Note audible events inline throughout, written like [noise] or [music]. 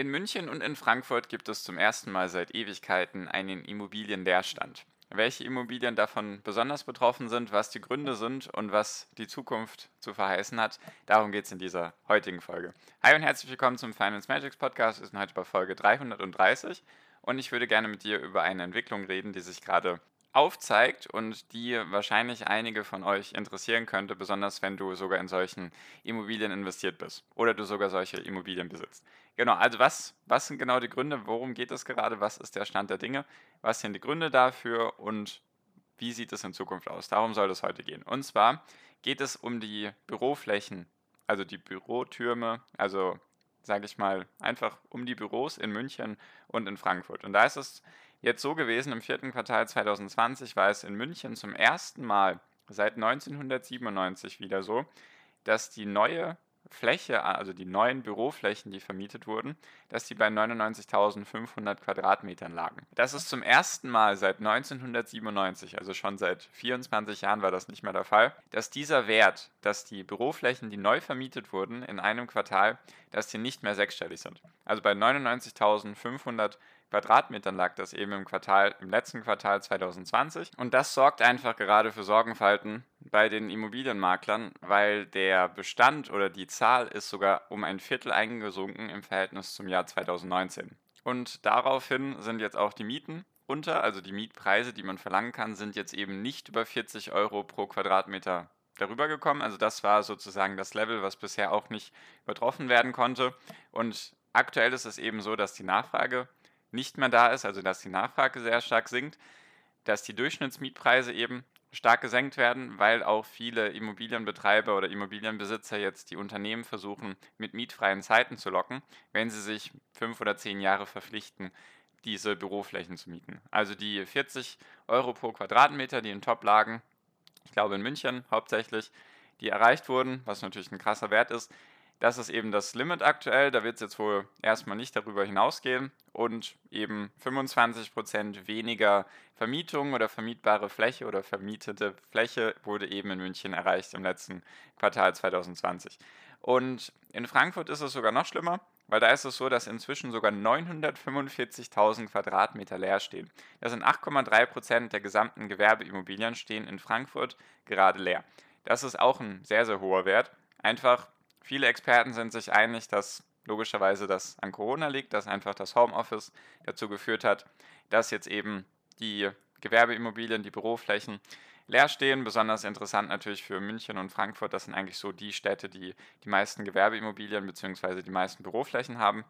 In München und in Frankfurt gibt es zum ersten Mal seit Ewigkeiten einen Immobilienleerstand. Welche Immobilien davon besonders betroffen sind, was die Gründe sind und was die Zukunft zu verheißen hat, darum geht es in dieser heutigen Folge. Hi und herzlich willkommen zum Finance Magics Podcast. Wir sind heute bei Folge 330 und ich würde gerne mit dir über eine Entwicklung reden, die sich gerade aufzeigt und die wahrscheinlich einige von euch interessieren könnte, besonders wenn du sogar in solchen Immobilien investiert bist oder du sogar solche Immobilien besitzt. Genau, also was, was sind genau die Gründe, worum geht es gerade, was ist der Stand der Dinge, was sind die Gründe dafür und wie sieht es in Zukunft aus? Darum soll es heute gehen. Und zwar geht es um die Büroflächen, also die Bürotürme, also sage ich mal einfach um die Büros in München und in Frankfurt. Und da ist es jetzt so gewesen, im vierten Quartal 2020 war es in München zum ersten Mal seit 1997 wieder so, dass die neue Fläche, also die neuen Büroflächen, die vermietet wurden, dass die bei 99.500 Quadratmetern lagen. Das ist zum ersten Mal seit 1997, also schon seit 24 Jahren war das nicht mehr der Fall, dass dieser Wert, dass die Büroflächen, die neu vermietet wurden in einem Quartal, dass die nicht mehr sechsstellig sind. Also bei 99.500 Quadratmetern lag das eben im Quartal, im letzten Quartal 2020. Und das sorgt einfach gerade für Sorgenfalten bei den Immobilienmaklern, weil der Bestand oder die Zahl ist sogar um ein Viertel eingesunken im Verhältnis zum Jahr 2019. Und daraufhin sind jetzt auch die Mieten unter, also die Mietpreise, die man verlangen kann, sind jetzt eben nicht über 40 Euro pro Quadratmeter darüber gekommen. Also das war sozusagen das Level, was bisher auch nicht übertroffen werden konnte. Und aktuell ist es eben so, dass die Nachfrage nicht mehr da ist, also dass die Nachfrage sehr stark sinkt, dass die Durchschnittsmietpreise eben stark gesenkt werden, weil auch viele Immobilienbetreiber oder Immobilienbesitzer jetzt die Unternehmen versuchen, mit mietfreien Zeiten zu locken, wenn sie sich fünf oder zehn Jahre verpflichten, diese Büroflächen zu mieten. Also die 40 Euro pro Quadratmeter, die in Top lagen, ich glaube in München hauptsächlich, die erreicht wurden, was natürlich ein krasser Wert ist, das ist eben das Limit aktuell. Da wird es jetzt wohl erstmal nicht darüber hinausgehen und eben 25% weniger Vermietung oder vermietbare Fläche oder vermietete Fläche wurde eben in München erreicht im letzten Quartal 2020. Und in Frankfurt ist es sogar noch schlimmer, weil da ist es so, dass inzwischen sogar 945.000 Quadratmeter leer stehen. Das sind 8,3% der gesamten Gewerbeimmobilien stehen in Frankfurt gerade leer. Das ist auch ein sehr, sehr hoher Wert. Einfach Viele Experten sind sich einig, dass logischerweise das an Corona liegt, dass einfach das Homeoffice dazu geführt hat, dass jetzt eben die Gewerbeimmobilien, die Büroflächen leer stehen. Besonders interessant natürlich für München und Frankfurt. Das sind eigentlich so die Städte, die die meisten Gewerbeimmobilien bzw. die meisten Büroflächen haben.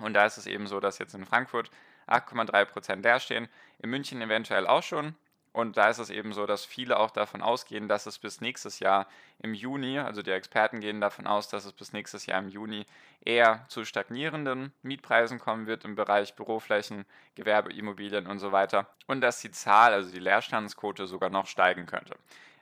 Und da ist es eben so, dass jetzt in Frankfurt 8,3% leer stehen, in München eventuell auch schon. Und da ist es eben so, dass viele auch davon ausgehen, dass es bis nächstes Jahr im Juni, also die Experten gehen davon aus, dass es bis nächstes Jahr im Juni eher zu stagnierenden Mietpreisen kommen wird im Bereich Büroflächen, Gewerbeimmobilien und so weiter. Und dass die Zahl, also die Leerstandsquote sogar noch steigen könnte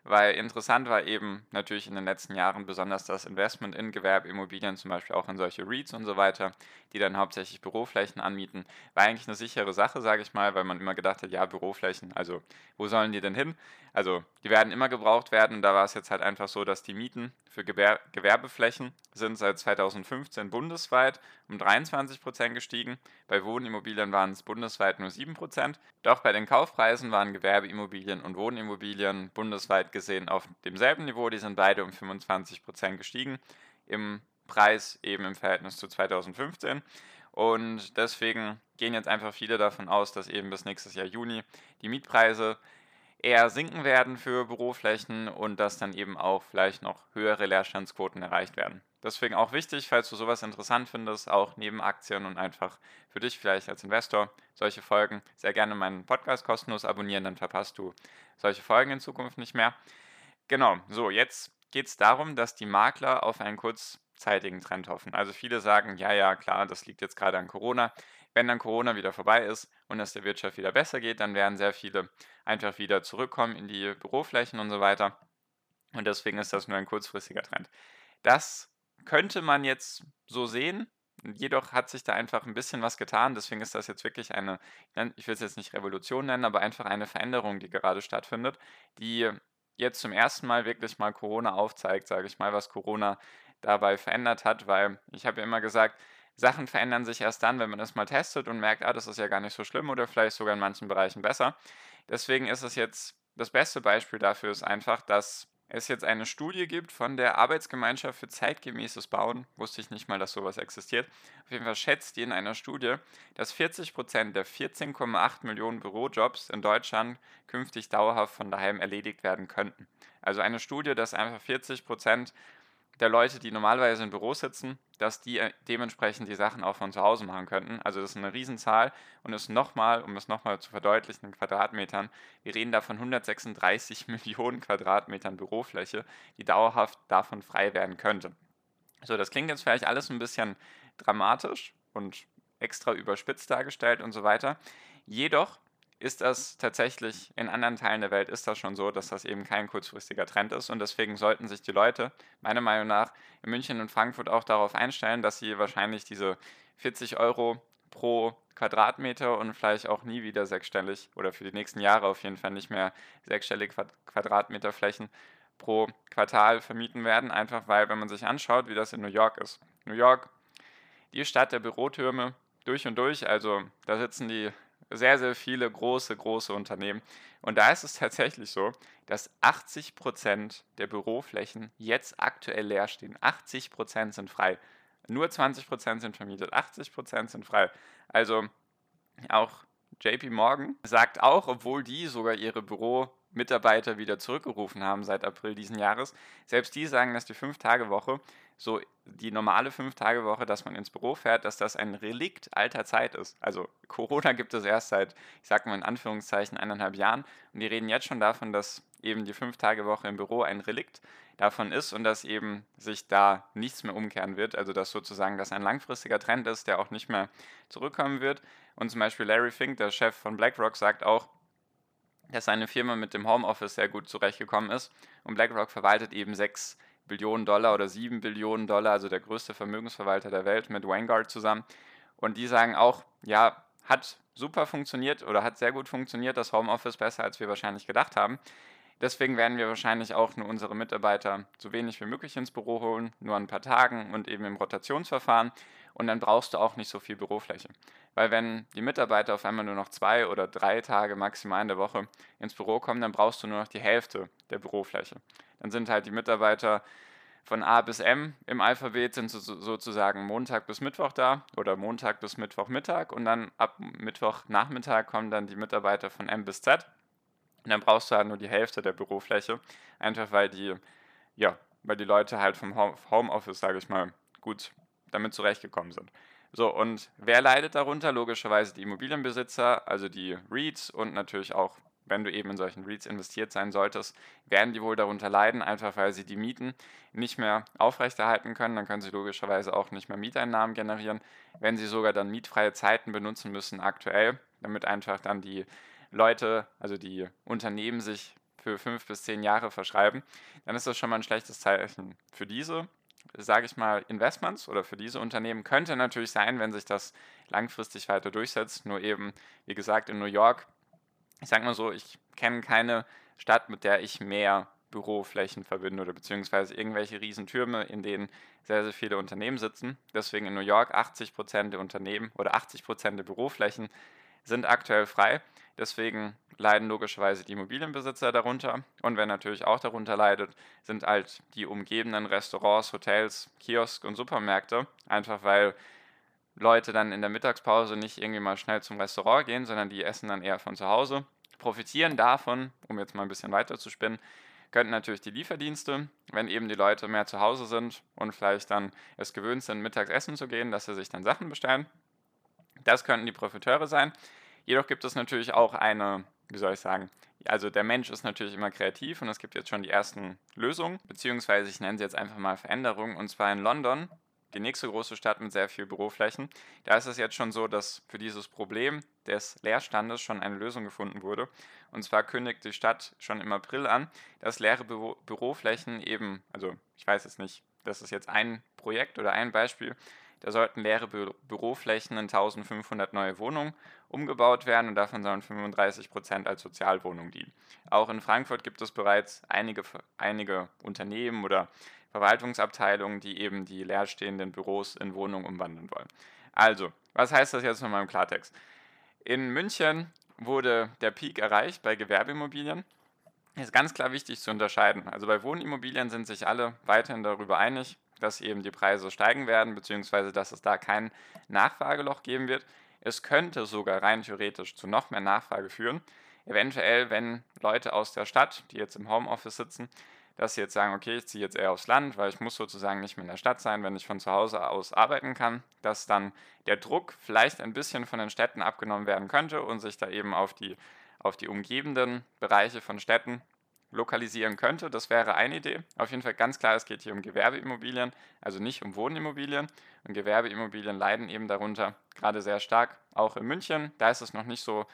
weil interessant war eben natürlich in den letzten Jahren besonders das Investment in Gewerbeimmobilien, zum Beispiel auch in solche REITs und so weiter, die dann hauptsächlich Büroflächen anmieten, war eigentlich eine sichere Sache, sage ich mal, weil man immer gedacht hat, ja, Büroflächen, also wo sollen die denn hin? Also die werden immer gebraucht werden. Da war es jetzt halt einfach so, dass die Mieten für Gewer Gewerbeflächen sind seit 2015 bundesweit um 23 Prozent gestiegen. Bei Wohnimmobilien waren es bundesweit nur 7 Prozent. Doch bei den Kaufpreisen waren Gewerbeimmobilien und Wohnimmobilien bundesweit gesehen auf demselben Niveau. Die sind beide um 25 Prozent gestiegen. Im Preis eben im Verhältnis zu 2015. Und deswegen gehen jetzt einfach viele davon aus, dass eben bis nächstes Jahr Juni die Mietpreise eher sinken werden für Büroflächen und dass dann eben auch vielleicht noch höhere Leerstandsquoten erreicht werden. Deswegen auch wichtig, falls du sowas interessant findest, auch neben Aktien und einfach für dich vielleicht als Investor solche Folgen, sehr gerne meinen Podcast kostenlos abonnieren, dann verpasst du solche Folgen in Zukunft nicht mehr. Genau, so, jetzt geht es darum, dass die Makler auf ein kurz kurzzeitigen Trend hoffen. Also viele sagen, ja, ja, klar, das liegt jetzt gerade an Corona. Wenn dann Corona wieder vorbei ist und es der Wirtschaft wieder besser geht, dann werden sehr viele einfach wieder zurückkommen in die Büroflächen und so weiter. Und deswegen ist das nur ein kurzfristiger Trend. Das könnte man jetzt so sehen. Jedoch hat sich da einfach ein bisschen was getan. Deswegen ist das jetzt wirklich eine, ich will es jetzt nicht Revolution nennen, aber einfach eine Veränderung, die gerade stattfindet, die jetzt zum ersten Mal wirklich mal Corona aufzeigt, sage ich mal, was Corona dabei verändert hat, weil ich habe ja immer gesagt, Sachen verändern sich erst dann, wenn man es mal testet und merkt, ah, das ist ja gar nicht so schlimm oder vielleicht sogar in manchen Bereichen besser. Deswegen ist es jetzt, das beste Beispiel dafür ist einfach, dass es jetzt eine Studie gibt von der Arbeitsgemeinschaft für zeitgemäßes Bauen. Wusste ich nicht mal, dass sowas existiert. Auf jeden Fall schätzt die in einer Studie, dass 40 Prozent der 14,8 Millionen Bürojobs in Deutschland künftig dauerhaft von daheim erledigt werden könnten. Also eine Studie, dass einfach 40 Prozent der Leute, die normalerweise im Büro sitzen, dass die äh, dementsprechend die Sachen auch von zu Hause machen könnten. Also das ist eine Riesenzahl und ist nochmal, um es nochmal zu verdeutlichen, in Quadratmetern, wir reden da von 136 [laughs] Millionen Quadratmetern Bürofläche, die dauerhaft davon frei werden könnte. So, das klingt jetzt vielleicht alles ein bisschen dramatisch und extra überspitzt dargestellt und so weiter. Jedoch ist das tatsächlich, in anderen Teilen der Welt ist das schon so, dass das eben kein kurzfristiger Trend ist. Und deswegen sollten sich die Leute meiner Meinung nach in München und Frankfurt auch darauf einstellen, dass sie wahrscheinlich diese 40 Euro pro Quadratmeter und vielleicht auch nie wieder sechsstellig oder für die nächsten Jahre auf jeden Fall nicht mehr sechsstellig Quadratmeter Flächen pro Quartal vermieten werden, einfach weil, wenn man sich anschaut, wie das in New York ist. New York, die Stadt der Bürotürme durch und durch, also da sitzen die sehr, sehr viele große, große Unternehmen. Und da ist es tatsächlich so, dass 80 Prozent der Büroflächen jetzt aktuell leer stehen. 80 Prozent sind frei. Nur 20 Prozent sind vermietet. 80 Prozent sind frei. Also auch JP Morgan sagt auch, obwohl die sogar ihre Büromitarbeiter wieder zurückgerufen haben seit April diesen Jahres, selbst die sagen, dass die Fünf-Tage-Woche so die normale Fünf-Tage-Woche, dass man ins Büro fährt, dass das ein Relikt alter Zeit ist. Also Corona gibt es erst seit, ich sag mal in Anführungszeichen, eineinhalb Jahren. Und die reden jetzt schon davon, dass eben die Fünf-Tage-Woche im Büro ein Relikt davon ist und dass eben sich da nichts mehr umkehren wird. Also dass sozusagen das ein langfristiger Trend ist, der auch nicht mehr zurückkommen wird. Und zum Beispiel Larry Fink, der Chef von BlackRock, sagt auch, dass seine Firma mit dem Homeoffice sehr gut zurechtgekommen ist. Und BlackRock verwaltet eben sechs Billionen Dollar oder 7 Billionen Dollar, also der größte Vermögensverwalter der Welt mit Vanguard zusammen. Und die sagen auch, ja, hat super funktioniert oder hat sehr gut funktioniert, das Homeoffice besser, als wir wahrscheinlich gedacht haben. Deswegen werden wir wahrscheinlich auch nur unsere Mitarbeiter so wenig wie möglich ins Büro holen, nur ein paar Tagen und eben im Rotationsverfahren. Und dann brauchst du auch nicht so viel Bürofläche. Weil wenn die Mitarbeiter auf einmal nur noch zwei oder drei Tage maximal in der Woche ins Büro kommen, dann brauchst du nur noch die Hälfte der Bürofläche. Dann sind halt die Mitarbeiter von A bis M im Alphabet sind so, sozusagen Montag bis Mittwoch da oder Montag bis Mittwochmittag und dann ab Mittwochnachmittag kommen dann die Mitarbeiter von M bis Z. Und dann brauchst du halt nur die Hälfte der Bürofläche, einfach weil die, ja, weil die Leute halt vom Homeoffice, sage ich mal, gut damit zurechtgekommen sind. So, und wer leidet darunter? Logischerweise die Immobilienbesitzer, also die REITs und natürlich auch wenn du eben in solchen REITs investiert sein solltest, werden die wohl darunter leiden, einfach weil sie die Mieten nicht mehr aufrechterhalten können. Dann können sie logischerweise auch nicht mehr Mieteinnahmen generieren. Wenn sie sogar dann mietfreie Zeiten benutzen müssen aktuell, damit einfach dann die Leute, also die Unternehmen sich für fünf bis zehn Jahre verschreiben, dann ist das schon mal ein schlechtes Zeichen für diese sage ich mal, Investments oder für diese Unternehmen könnte natürlich sein, wenn sich das langfristig weiter durchsetzt. Nur eben, wie gesagt, in New York ich sage mal so, ich kenne keine Stadt, mit der ich mehr Büroflächen verbinde oder beziehungsweise irgendwelche Riesentürme, in denen sehr, sehr viele Unternehmen sitzen. Deswegen in New York 80 Prozent der Unternehmen oder 80 Prozent der Büroflächen sind aktuell frei. Deswegen leiden logischerweise die Immobilienbesitzer darunter. Und wer natürlich auch darunter leidet, sind halt die umgebenden Restaurants, Hotels, Kiosk und Supermärkte. Einfach weil Leute dann in der Mittagspause nicht irgendwie mal schnell zum Restaurant gehen, sondern die essen dann eher von zu Hause. Profitieren davon, um jetzt mal ein bisschen weiter zu spinnen, könnten natürlich die Lieferdienste, wenn eben die Leute mehr zu Hause sind und vielleicht dann es gewöhnt sind, mittags essen zu gehen, dass sie sich dann Sachen bestellen. Das könnten die Profiteure sein. Jedoch gibt es natürlich auch eine wie soll ich sagen, also der Mensch ist natürlich immer kreativ und es gibt jetzt schon die ersten Lösungen, beziehungsweise ich nenne sie jetzt einfach mal Veränderungen. Und zwar in London, die nächste große Stadt mit sehr viel Büroflächen. Da ist es jetzt schon so, dass für dieses Problem des Leerstandes schon eine Lösung gefunden wurde. Und zwar kündigt die Stadt schon im April an, dass leere Büro Büroflächen eben, also ich weiß es nicht, das ist jetzt ein Projekt oder ein Beispiel, da sollten leere Bü Büroflächen in 1500 neue Wohnungen umgebaut werden und davon sollen 35 Prozent als Sozialwohnung dienen. Auch in Frankfurt gibt es bereits einige, einige Unternehmen oder Verwaltungsabteilungen, die eben die leerstehenden Büros in Wohnungen umwandeln wollen. Also, was heißt das jetzt nochmal im Klartext? In München wurde der Peak erreicht bei Gewerbeimmobilien. Ist ganz klar wichtig zu unterscheiden. Also bei Wohnimmobilien sind sich alle weiterhin darüber einig, dass eben die Preise steigen werden, beziehungsweise dass es da kein Nachfrageloch geben wird. Es könnte sogar rein theoretisch zu noch mehr Nachfrage führen. Eventuell, wenn Leute aus der Stadt, die jetzt im Homeoffice sitzen, dass sie jetzt sagen, okay, ich ziehe jetzt eher aufs Land, weil ich muss sozusagen nicht mehr in der Stadt sein, wenn ich von zu Hause aus arbeiten kann, dass dann der Druck vielleicht ein bisschen von den Städten abgenommen werden könnte und sich da eben auf die, auf die umgebenden Bereiche von Städten lokalisieren könnte. Das wäre eine Idee. Auf jeden Fall ganz klar, es geht hier um Gewerbeimmobilien, also nicht um Wohnimmobilien. Und Gewerbeimmobilien leiden eben darunter gerade sehr stark, auch in München. Da ist es noch nicht so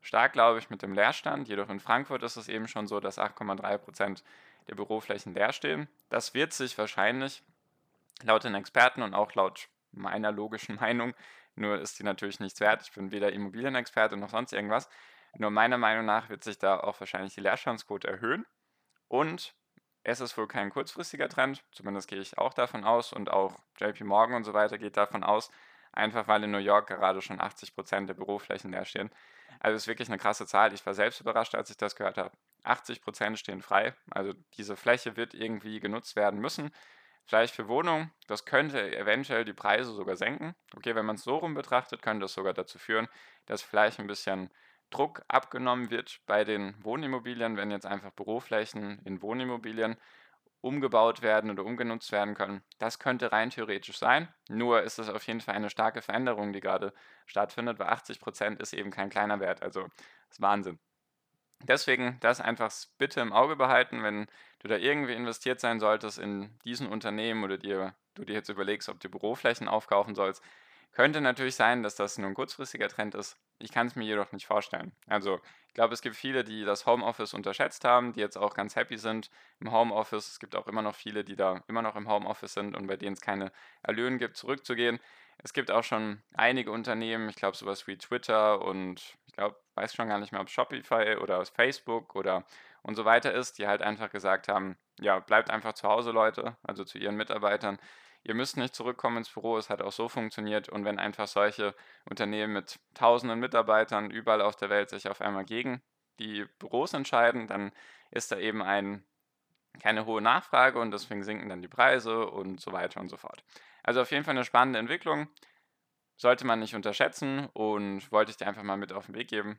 stark, glaube ich, mit dem Leerstand. Jedoch in Frankfurt ist es eben schon so, dass 8,3 Prozent der Büroflächen leer stehen. Das wird sich wahrscheinlich laut den Experten und auch laut meiner logischen [laughs] Meinung, nur ist die natürlich nichts wert. Ich bin weder Immobilienexperte noch sonst irgendwas, nur meiner Meinung nach wird sich da auch wahrscheinlich die Leerstandsquote erhöhen. Und es ist wohl kein kurzfristiger Trend, zumindest gehe ich auch davon aus und auch JP Morgan und so weiter geht davon aus, einfach weil in New York gerade schon 80 Prozent der Büroflächen leer stehen. Also ist wirklich eine krasse Zahl. Ich war selbst überrascht, als ich das gehört habe. 80 Prozent stehen frei. Also diese Fläche wird irgendwie genutzt werden müssen. Vielleicht für Wohnungen. Das könnte eventuell die Preise sogar senken. Okay, wenn man es so rum betrachtet, könnte das sogar dazu führen, dass vielleicht ein bisschen Druck abgenommen wird bei den Wohnimmobilien, wenn jetzt einfach Büroflächen in Wohnimmobilien umgebaut werden oder umgenutzt werden können. Das könnte rein theoretisch sein. Nur ist es auf jeden Fall eine starke Veränderung, die gerade stattfindet, weil 80 Prozent ist eben kein kleiner Wert. Also das ist Wahnsinn. Deswegen das einfach bitte im Auge behalten, wenn du da irgendwie investiert sein solltest in diesen Unternehmen oder dir, du dir jetzt überlegst, ob du Büroflächen aufkaufen sollst. Könnte natürlich sein, dass das nur ein kurzfristiger Trend ist. Ich kann es mir jedoch nicht vorstellen. Also, ich glaube, es gibt viele, die das Homeoffice unterschätzt haben, die jetzt auch ganz happy sind im Homeoffice. Es gibt auch immer noch viele, die da immer noch im Homeoffice sind und bei denen es keine Erlöhnen gibt, zurückzugehen. Es gibt auch schon einige Unternehmen, ich glaube sowas wie Twitter und ich glaube, weiß schon gar nicht mehr, ob Shopify oder Facebook oder und so weiter ist, die halt einfach gesagt haben, ja, bleibt einfach zu Hause, Leute, also zu ihren Mitarbeitern ihr müsst nicht zurückkommen ins Büro, es hat auch so funktioniert. Und wenn einfach solche Unternehmen mit tausenden Mitarbeitern überall auf der Welt sich auf einmal gegen die Büros entscheiden, dann ist da eben ein, keine hohe Nachfrage und deswegen sinken dann die Preise und so weiter und so fort. Also auf jeden Fall eine spannende Entwicklung, sollte man nicht unterschätzen und wollte ich dir einfach mal mit auf den Weg geben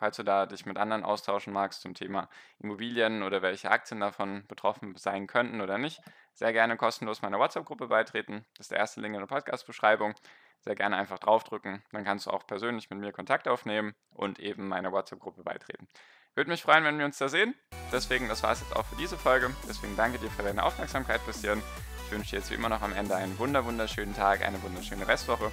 falls du da dich mit anderen austauschen magst zum Thema Immobilien oder welche Aktien davon betroffen sein könnten oder nicht, sehr gerne kostenlos meiner WhatsApp-Gruppe beitreten. Das ist der erste Link in der Podcast-Beschreibung. Sehr gerne einfach draufdrücken. Dann kannst du auch persönlich mit mir Kontakt aufnehmen und eben meiner WhatsApp-Gruppe beitreten. Würde mich freuen, wenn wir uns da sehen. Deswegen, das war es jetzt auch für diese Folge. Deswegen danke dir für deine Aufmerksamkeit bis hierhin. Ich wünsche dir jetzt wie immer noch am Ende einen wunder wunderschönen Tag, eine wunderschöne Restwoche.